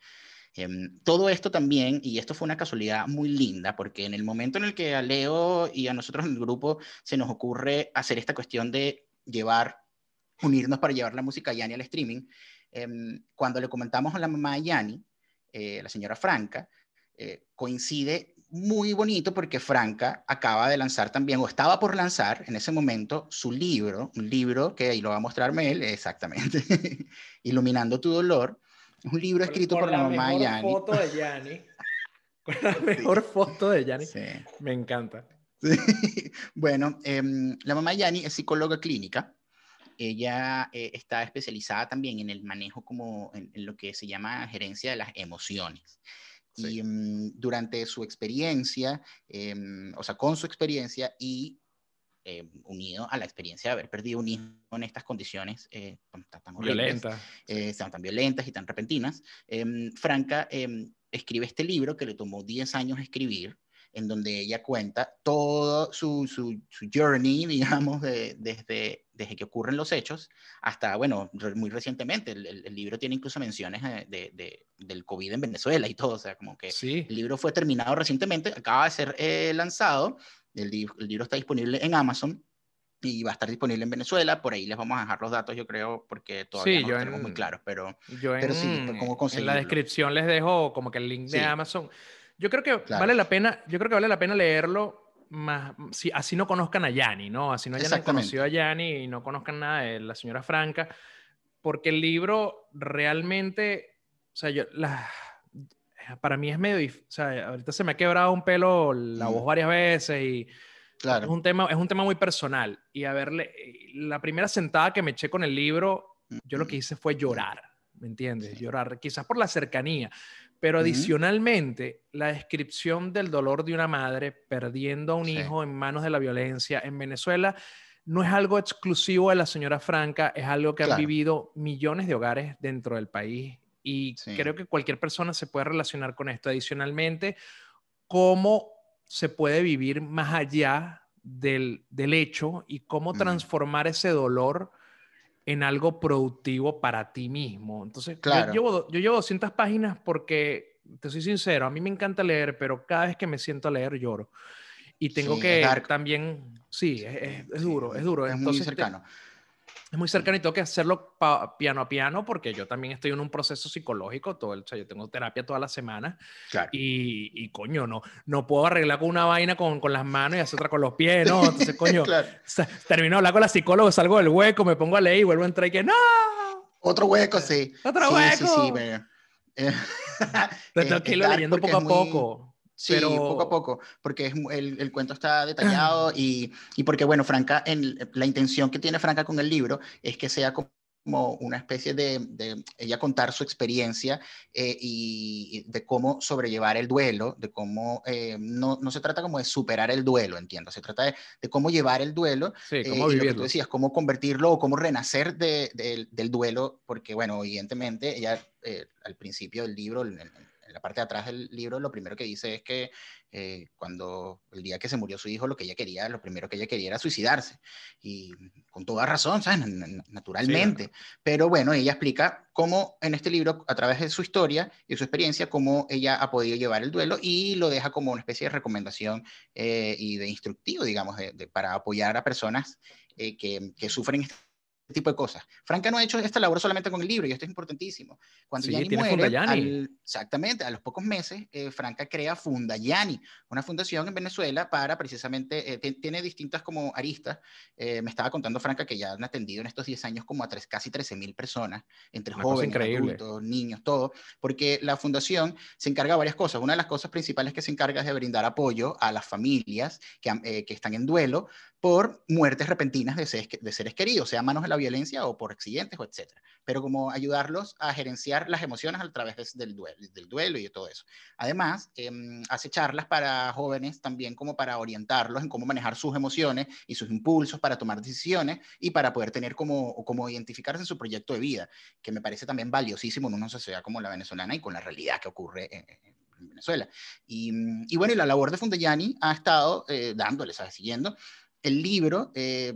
em, todo esto también, y esto fue una casualidad muy linda, porque en el momento en el que a Leo y a nosotros en el grupo se nos ocurre hacer esta cuestión de llevar, unirnos para llevar la música a Yanni al streaming, cuando le comentamos a la mamá de Yanni, eh, la señora Franca, eh, coincide muy bonito porque Franca acaba de lanzar también, o estaba por lanzar en ese momento, su libro, un libro que ahí lo va a mostrarme él, exactamente, Iluminando tu dolor. Un libro escrito por, la, mamá de Yanni.
foto de Yanni. Con la mejor foto de Yanni. Sí. Me encanta.
Bueno, em, la mamá de Yanni es psicóloga clínica. Ella eh, está especializada también en el manejo como en, lo que se llama gerencia de las emociones. Y mm, durante su experiencia, em, o sea, con su experiencia y em, unido a la experiencia de haber perdido un hijo en estas condiciones eh, tan, violentas, eh, tan violentas y tan repentinas, em, Franca escribe este libro que le tomó 10 años escribir, en donde ella cuenta todo su, su, journey, digamos, desde, desde que ocurren los hechos hasta, bueno, muy recientemente. El, libro tiene incluso menciones eh, de, del COVID en Venezuela y todo, o sea, como que
sí.
el libro fue terminado recientemente, acaba de ser eh, lanzado, el, el libro está disponible en Amazon y va a estar disponible en Venezuela. Por ahí les vamos a dejar los datos, yo creo, porque todavía no lo tenemos muy claros. Pero,
yo en, sí, como en la descripción les dejo como que el link de Amazon. Yo creo que vale la pena, yo creo que vale la pena leerlo más, si, así no conozcan a Yanni, ¿no? Así no hayan conocido a Yanni y no conozcan nada de la señora Franca, porque el libro realmente, o sea, yo, la, para mí es medio, o sea, ahorita se me ha quebrado un pelo la voz varias veces y claro. es, un tema, es un tema muy personal. Y a verle, la primera sentada que me eché con el libro, yo lo que hice fue llorar, ¿me entiendes? Llorar, quizás por la cercanía, pero adicionalmente, la descripción del dolor de una madre perdiendo a un hijo en manos de la violencia en Venezuela no es algo exclusivo de la señora Franca, es algo que han vivido millones de hogares dentro del país y creo que cualquier persona se puede relacionar con esto. Adicionalmente, cómo se puede vivir más allá del, del hecho y cómo transformar ese dolor en algo productivo para ti mismo. Entonces, yo, llevo, yo llevo 200 páginas porque, te soy sincero, a mí me encanta leer, pero cada vez que me siento a leer lloro. Y tengo que también, sí, es, es, duro, es duro.
Es Entonces, muy cercano
es muy cercano y tengo que hacerlo piano a piano porque yo también estoy en un proceso psicológico, todo el, o sea, yo tengo terapia toda la semana y, y, coño, no, no puedo arreglar con una vaina con, con las manos y hacer otra con los pies, ¿no? Entonces, coño, termino de hablar con la psicóloga, salgo del hueco, me pongo a leer y vuelvo a entrar y que ¡no!
Otro hueco, sí.
Otro
sí,
hueco.
Sí, sí,
pero... tengo que irlo leyendo poco a poco.
Sí, poco a poco, porque es, el, el cuento está detallado y, y, porque, bueno, Franca, en, la intención que tiene Franca con el libro es que sea como una especie de, de ella contar su experiencia eh, y, de cómo sobrellevar el duelo, de cómo eh, no, no, se trata como de superar el duelo, entiendo, se trata de, de cómo llevar el duelo,
sí, eh, cómo
y lo que tú decías, cómo convertirlo o cómo renacer de, del duelo, porque bueno, evidentemente ella al principio del libro, en, en la parte de atrás del libro, lo primero que dice es que eh, cuando el día que se murió su hijo, lo que ella quería, lo primero que ella quería era suicidarse. Y con toda razón, ¿sabes? Naturalmente. Pero bueno, ella explica cómo en este libro, a través de su historia y su experiencia, cómo ella ha podido llevar el duelo y lo deja como una especie de recomendación eh, y de instructivo, digamos, para apoyar a personas eh, que, que sufren este tipo de cosas. Franca no ha hecho esta labor solamente con el libro, y esto es importantísimo. Cuando sí, Yanni muere, al, exactamente, a los pocos meses, eh, Franca crea Funda Yani, una fundación en Venezuela para precisamente, eh, tiene distintas como aristas. Eh, me estaba contando Franca que ya han atendido en estos 10 años como a tres, casi 13 mil personas, entre jóvenes, adultos, niños, todo, porque la fundación se encarga de varias cosas. Una de las cosas principales que se encarga es de brindar apoyo a las familias que, que están en duelo por muertes repentinas de seres, de seres queridos, sea manos de la violencia o por accidentes o etcétera. Pero como ayudarlos a gerenciar las emociones a través del duelo, y de todo eso. Además, em, hace charlas para jóvenes también como para orientarlos en cómo manejar sus emociones y sus impulsos para tomar decisiones y para poder tener como, como identificarse en su proyecto de vida, que me parece también valiosísimo en una sociedad como la venezolana y con la realidad que ocurre en, en Venezuela. Y, y, bueno, y la labor de Fundayani ha estado eh, dándole, ¿sabes? Siguiendo. El libro eh,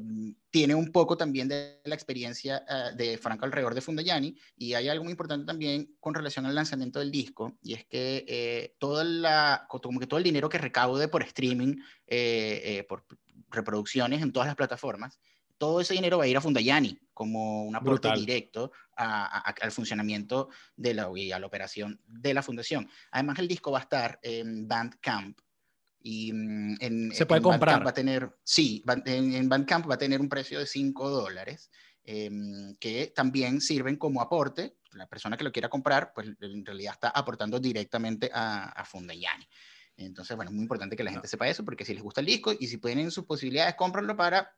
tiene un poco también de la experiencia uh, de Franco alrededor de Fundayani y hay algo muy importante también con relación al lanzamiento del disco y es que eh, toda la, como que todo el dinero que recaude por streaming, eh, eh, por reproducciones en todas las plataformas, todo ese dinero va a ir a Fundayani como un aporte Brutal. directo a, a, al funcionamiento de la, y a la operación de la fundación. Además, el disco va a estar en Bandcamp, y mm, en,
se puede
en
comprar.
Bandcamp va a tener, sí, en, Bandcamp va a tener un precio de 5 dólares, eh, que también sirven como aporte. La persona que lo quiera comprar, pues en realidad está aportando directamente a, a Fundayani. Entonces, bueno, es muy importante que la gente no. sepa eso, porque si les gusta el disco y si pueden en sus posibilidades, cómpranlo para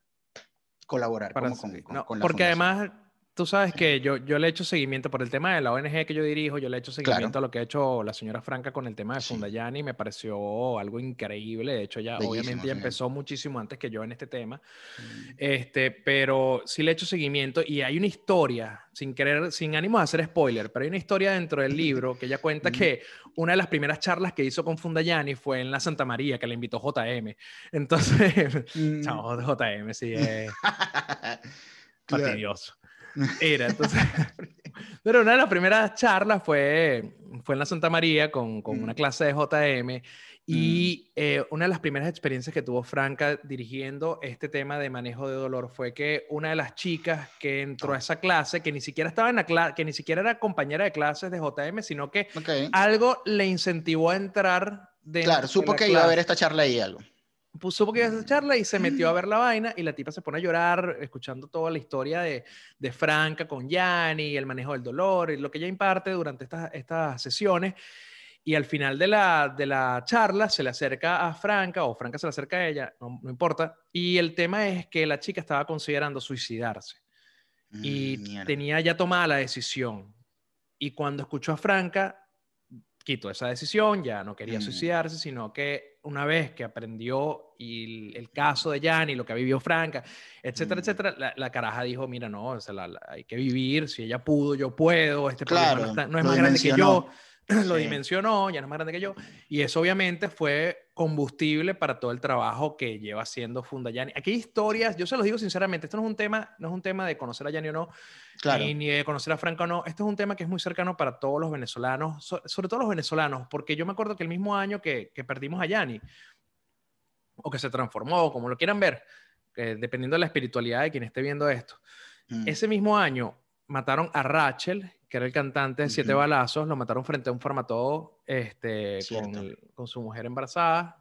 colaborar
para,
como, con,
no,
con,
la Porque fundación. además tú sabes que yo, yo le he hecho seguimiento por el tema de la ONG que yo dirijo, yo le he hecho seguimiento claro. a lo que ha hecho la señora Franca con el tema de sí. Fundayani, me pareció algo increíble, de hecho ya obviamente ya empezó muchísimo antes que yo en este tema, mm. este, pero sí le he hecho seguimiento y hay una historia, sin querer, sin ánimo de hacer spoiler, pero hay una historia dentro del libro que ella cuenta mm. que una de las primeras charlas que hizo con Fundayani fue en la Santa María, que le invitó JM, entonces, mm. chao, JM, sí, es fastidioso. Era, entonces. Pero una de las primeras charlas fue, fue en la Santa María con, con mm. una clase de JM y mm. eh, una de las primeras experiencias que tuvo Franca dirigiendo este tema de manejo de dolor fue que una de las chicas que entró a esa clase, que ni siquiera estaba en la clase, que ni siquiera era compañera de clases de JM, sino que okay. algo le incentivó a entrar
Claro, supo que clase. iba a haber esta charla y algo
supo que iba a hacer charla y se metió a ver la vaina y la tipa se pone a llorar escuchando toda la historia de, de Franca con Yanni, el manejo del dolor y lo que ella imparte durante estas, estas sesiones. Y al final de la, de la charla se le acerca a Franca o Franca se le acerca a ella, no, no importa. Y el tema es que la chica estaba considerando suicidarse y mm, tenía ya tomada la decisión. Y cuando escuchó a Franca, quitó esa decisión, ya no quería mm. suicidarse, sino que una vez que aprendió y el, el caso de Yanni, lo que vivió Franca, etcétera, mm. etcétera, la, la, caraja dijo, mira, no, o sea, la, la, hay que vivir, si ella pudo, yo puedo, este
claro,
problema no, está, no es más grande que yo, lo sí. dimensionó, ya no es más grande que yo, y eso obviamente fue combustible para todo el trabajo que lleva haciendo Funda Yani. Aquí hay historias, yo se los digo sinceramente, esto no es un tema, no es un tema de conocer a Yani o no,
claro.
ni, ni, de conocer a Franco o no, esto es un tema que es muy cercano para todos los venezolanos, so, sobre todo los venezolanos, porque yo me acuerdo que el mismo año que, que perdimos a Yani, o que se transformó, como lo quieran ver, eh, dependiendo de la espiritualidad de quien esté viendo esto, mm. ese mismo año mataron a Rachel, que era el cantante de Siete uh -huh. Balazos, lo mataron frente a un formato este, con, con, su mujer embarazada.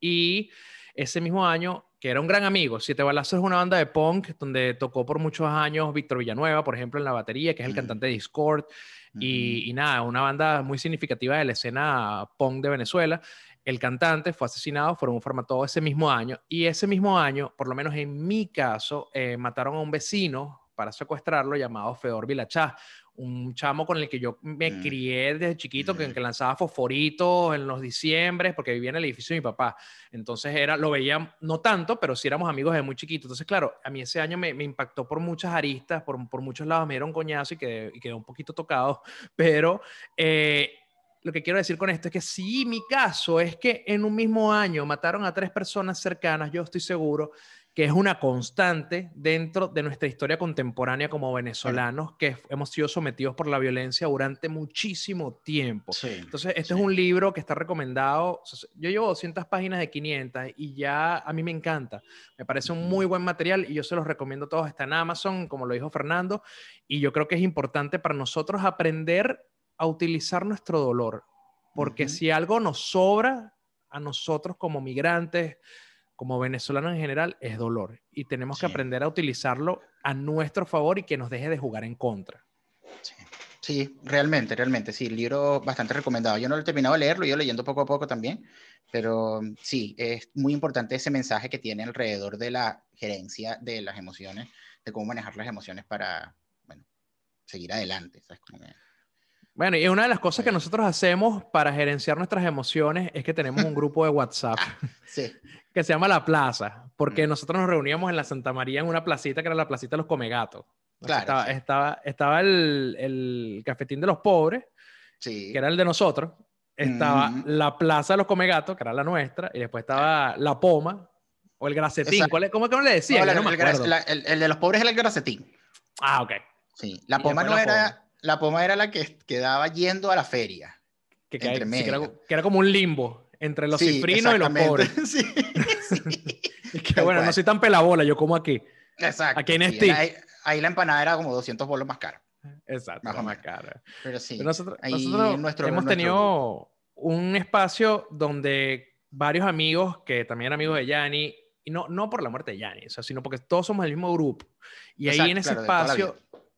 Y ese mismo año, que era un gran amigo, Siete Balazos es una banda de punk donde tocó por muchos años Víctor Villanueva, por ejemplo, en la batería, que es el uh -huh. cantante de Discord. Uh -huh. y, y, nada, una banda muy significativa de la escena punk de Venezuela. El cantante fue asesinado, fueron un formato ese mismo año. Y ese mismo año, por lo menos en mi caso, eh, mataron a un vecino para secuestrarlo llamado Fedor Vilachá, un chamo con el que yo me mm. crié desde chiquito, mm. que, que, lanzaba fosforitos en los diciembres, porque vivía en el edificio de mi papá. Entonces era, lo veía, no tanto, pero sí éramos amigos desde muy chiquito. Entonces, claro, a mí ese año me, me impactó por muchas aristas, por, por, muchos lados, me dieron coñazo y quedé, y quedé un poquito tocado, pero... Eh, lo que quiero decir con esto es que si mi caso es que en un mismo año mataron a tres personas cercanas, yo estoy seguro que es una constante dentro de nuestra historia contemporánea como venezolanos, que hemos sido sometidos por la violencia durante muchísimo tiempo.
Sí,
Entonces, este
sí.
es un libro que está recomendado. Yo llevo 200 páginas de 500 y ya a mí me encanta. Me parece un muy buen material y yo se los recomiendo a todos. Está en Amazon, como lo dijo Fernando, y yo creo que es importante para nosotros aprender a utilizar nuestro dolor, porque uh -huh. si algo nos sobra a nosotros como migrantes, como venezolanos en general, es dolor. Y tenemos sí. que aprender a utilizarlo a nuestro favor y que nos deje de jugar en contra.
Sí. sí. realmente, realmente, sí, el libro bastante recomendado. Yo no lo he terminado de leerlo, yo leyendo poco a poco también, pero sí, es muy importante ese mensaje que tiene alrededor de la gerencia de las emociones, de cómo manejar las emociones para, bueno, seguir adelante. ¿sabes? Como que...
Bueno, y una de las cosas que nosotros hacemos para gerenciar nuestras emociones es que tenemos un grupo de WhatsApp
sí.
que se llama La Plaza, porque mm. nosotros nos reuníamos en la Santa María en una placita que era la placita de los Comegatos.
Claro,
estaba,
sí.
estaba, estaba el, el, cafetín de los pobres,
sí.
que era el de nosotros, estaba
Ujú.
la Plaza de los Comegatos, que era la nuestra, y después estaba la Poma o el Gracetín. ¿Cuál es- ¿Cómo, le decían?
No, la-
no me
el, de los pobres era el gracetín.
Ah, ok.
Sí, la poma no era, la poma era la que quedaba yendo a la feria.
Que, que-
Entre
sí, que era,
medio.
que era como un limbo entre los
Sí,
cifrinos y los pobres.
Sí.
Y que, bueno, no soy tan pelabola, yo como aquí.
Exacto.
Aquí en Steve.
Ahí, ahí la empanada era como 200 bolos más cara.
Exacto,
Más
más
menos.
cara.
Pero sí.
Pero nosotros
ahí
nosotros
nuestro-
hemos
nuestro
tenido un espacio donde varios amigos, que también eran amigos de Yanni, y no, no por la muerte de Yanni, o sea, sino porque todos somos del mismo grupo. Y ahí
Exacto,
en ese
claro,
espacio,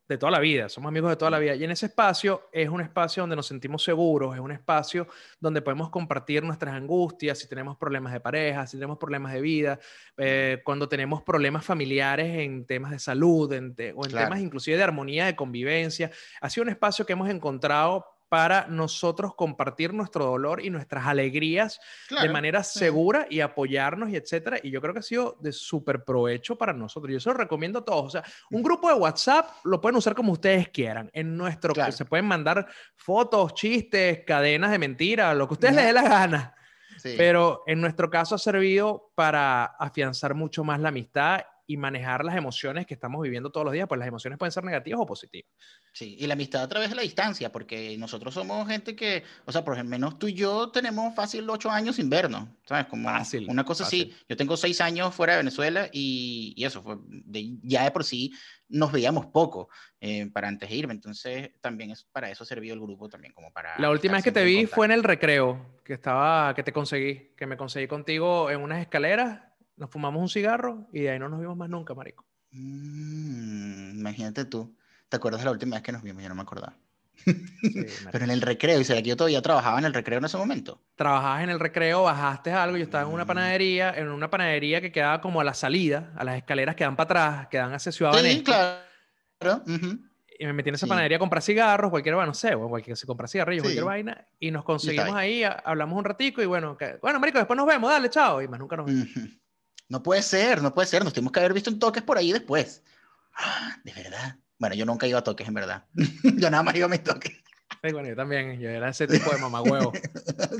de toda la vida, somos amigos de toda la vida. Y en ese espacio es un espacio donde nos sentimos seguros, es un espacio donde podemos compartir nuestras angustias, si tenemos problemas de pareja, si tenemos problemas de vida, eh, cuando tenemos problemas familiares en temas de salud en te- o en
Claro.
temas inclusive de armonía, de convivencia. Ha sido un espacio que hemos encontrado para nosotros compartir nuestro dolor y nuestras alegrías de
Claro,
manera
sí.
segura y apoyarnos y etcétera. Y yo creo que ha sido de súper provecho para nosotros. Yo se lo recomiendo a todos. O sea, un grupo de WhatsApp lo pueden usar como ustedes quieran. En nuestro,
Claro.
se pueden mandar fotos, chistes, cadenas de mentiras, lo que a ustedes
Ujú.
les dé la gana.
Sí.
Pero en nuestro caso ha servido para afianzar mucho más la amistad y manejar las emociones que estamos viviendo todos los días, pues las emociones pueden ser negativas o positivas.
Sí, y la amistad a través de la distancia, porque nosotros somos gente que, o sea, por lo menos tú y yo tenemos fácil ocho años sin vernos, ¿sabes? Como
Fácil,
una cosa
fácil.
así. Yo tengo seis años fuera de Venezuela y, y eso, fue de- ya de por sí nos veíamos poco eh, para antes de irme, entonces también es, para eso sirvió el grupo también, como para...
La última vez que te vi fue en el recreo, que estaba, que te conseguí, que me conseguí contigo en unas escaleras, nos fumamos un cigarro y de ahí no nos vimos más nunca, marico.
Mm, imagínate tú, ¿te acuerdas de la última vez que nos vimos? Yo no me acordaba.
Sí.
Pero en el recreo, ¿y será que yo todavía trabajaba en el recreo en ese momento?
Trabajabas en el recreo, bajaste algo, yo estaba en una
Mm.
panadería, en una panadería que quedaba como a la salida, a las escaleras que dan para atrás, que dan hacia Ciudad
Sí, claro.
y me metí en esa
Sí.
panadería a comprar cigarros, cualquier, bueno, no sé, o cualquier, se compra cigarrillos,
Sí.
cualquier vaina, y nos conseguimos
ahí.
ahí, a- hablamos un ratico y bueno, que- bueno, marico, después nos vemos, dale, chao, y más nunca nos vimos.
Ujú. No puede ser, no puede ser. Nos tuvimos que haber visto en toques por ahí después. Ah, De verdad. Bueno, yo nunca iba a toques, en verdad. yo nada más iba a mis toques.
Sí, bueno, yo también, yo era ese tipo de mamagüevo.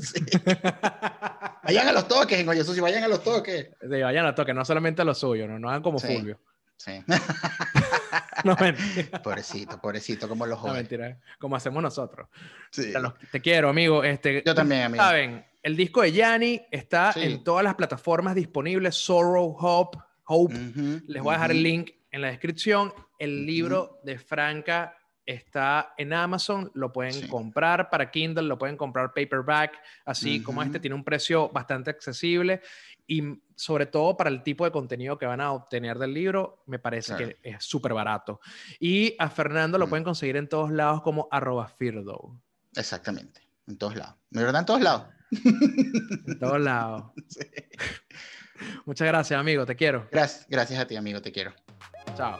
Sí. Vayan a los toques, en Oye Sucio, vayan a los toques.
Sí, vayan a toque, no solamente a lo suyo, no, no hagan como
Sí.
Fulvio.
Sí.
No, mentira.
pobrecito, pobrecito, como los
No,
jóvenes.
mentira. Como hacemos nosotros.
Sí.
Te quiero, amigo. Este,
Yo también, amigo.
Saben, el disco de Yanni está
Sí.
en todas las plataformas disponibles. Sorrow, Hope, Hope.
Ujú,
Les voy a dejar el link en la descripción. El libro de Franca está en Amazon. Lo pueden
Sí.
comprar para Kindle, lo pueden comprar paperback. Así como este tiene un precio bastante accesible. Y sobre todo para el tipo de contenido que van a obtener del libro, me parece
Claro.
que es súper barato. Y a Fernando lo
Mm.
pueden conseguir en todos lados como arroba Feardow.
Exactamente. En todos lados. ¿De verdad en todos lados?
En todos lados.
Sí.
Muchas gracias, amigo. Te quiero.
Gracias, gracias a ti, amigo. Te quiero.
Chao.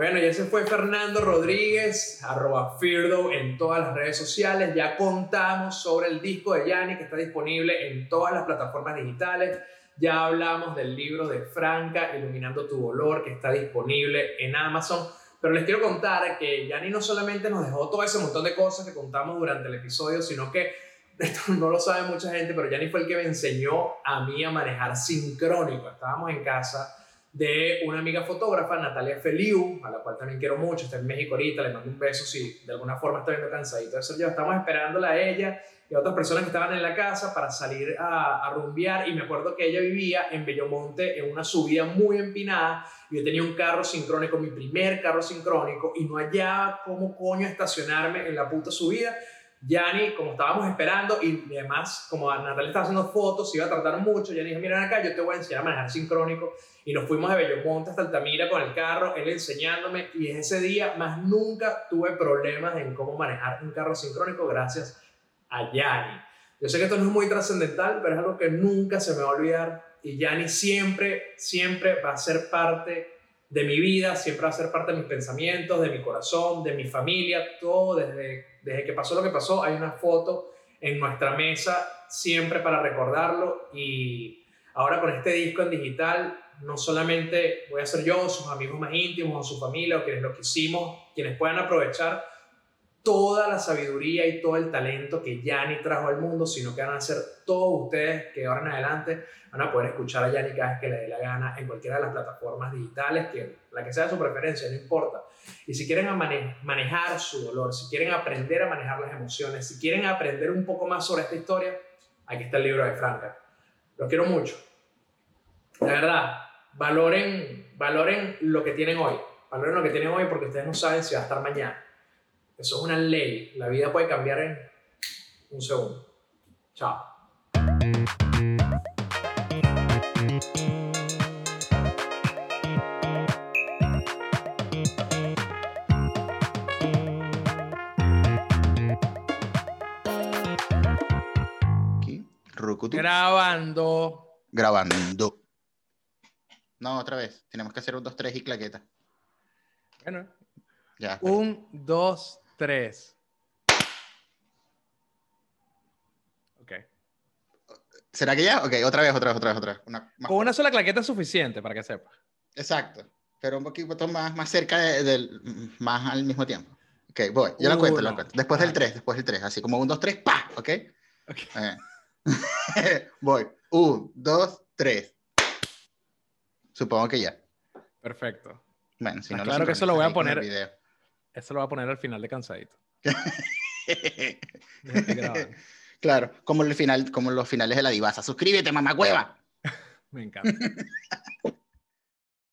Bueno, y ese fue Fernando Rodríguez, arroba Feardo en todas las redes sociales. Ya contamos sobre el disco de Yanni que está disponible en todas las plataformas digitales. Ya hablamos del libro de Franca, Iluminando tu Dolor, que está disponible en Amazon. Pero les quiero contar que Yanni no solamente nos dejó todo ese montón de cosas que contamos durante el episodio, sino que esto no lo sabe mucha gente, pero Yanni fue el que me enseñó a mí a manejar sincrónico. Estábamos en casa de una amiga fotógrafa, Natalia Feliu, a la cual también quiero mucho, está en México ahorita, le mando un beso si de alguna forma está viendo cansadito de ser yo. Estamos esperándola a ella y a otras personas que estaban en la casa para salir a, a rumbear y me acuerdo que ella vivía en Bellomonte en una subida muy empinada y yo tenía un carro sincrónico, mi primer carro sincrónico y no hallaba cómo coño estacionarme en la puta subida. Yanni, como estábamos esperando y además como Natalia estaba haciendo fotos, se iba a tardar mucho, Yanni dijo, mira acá, yo te voy a enseñar a manejar sincrónico y nos fuimos de Bellomonte hasta Altamira con el carro, él enseñándome y ese día más nunca tuve problemas en cómo manejar un carro sincrónico gracias a Yanni. Yo sé que esto no es muy trascendental, pero es algo que nunca se me va a olvidar y Yanni siempre, siempre va a ser parte de mi vida, siempre va a ser parte de mis pensamientos, de mi corazón, de mi familia, todo desde, desde que pasó lo que pasó. Hay una foto en nuestra mesa siempre para recordarlo y ahora con este disco en digital no solamente voy a ser yo, sus amigos más íntimos o su familia o quienes lo quisimos, quienes puedan aprovechar, toda la sabiduría y todo el talento que Yanni trajo al mundo, sino que van a ser todos ustedes que ahora en adelante van a poder escuchar a Yanni cada vez que le dé la gana en cualquiera de las plataformas digitales, que la que sea su preferencia, no importa. Y si quieren manejar su dolor, si quieren aprender a manejar las emociones, si quieren aprender un poco más sobre esta historia, aquí está el libro de Franca. Los quiero mucho. De verdad, valoren, valoren lo que tienen hoy. Valoren lo que tienen hoy porque ustedes no saben si va a estar mañana. Eso es una ley. La vida puede cambiar en un segundo. Chao. Grabando.
Grabando. No, otra vez. Tenemos que hacer un 2, 3 y claqueta.
Bueno. Ya. Un, dos, tres. Ok.
¿Será que ya? Ok, otra vez, otra vez, otra vez, otra vez.
Una, Con una sola claqueta es suficiente para que sepa.
Exacto. Pero un poquito más, más cerca del. más al mismo tiempo. Ok, voy. Yo la cuento, la cuento. Después del 3, después del 3. Así como un, dos, tres, ¡pa! ¿Ok? Ok. Eh. voy. Un, dos, tres. Supongo que ya.
Perfecto.
Bueno, si
no claro que eso lo voy a poner. Eso lo voy a poner al final de cansadito.
claro, como, el final, como los finales de la divasa. Suscríbete, mamá cueva.
Me encanta.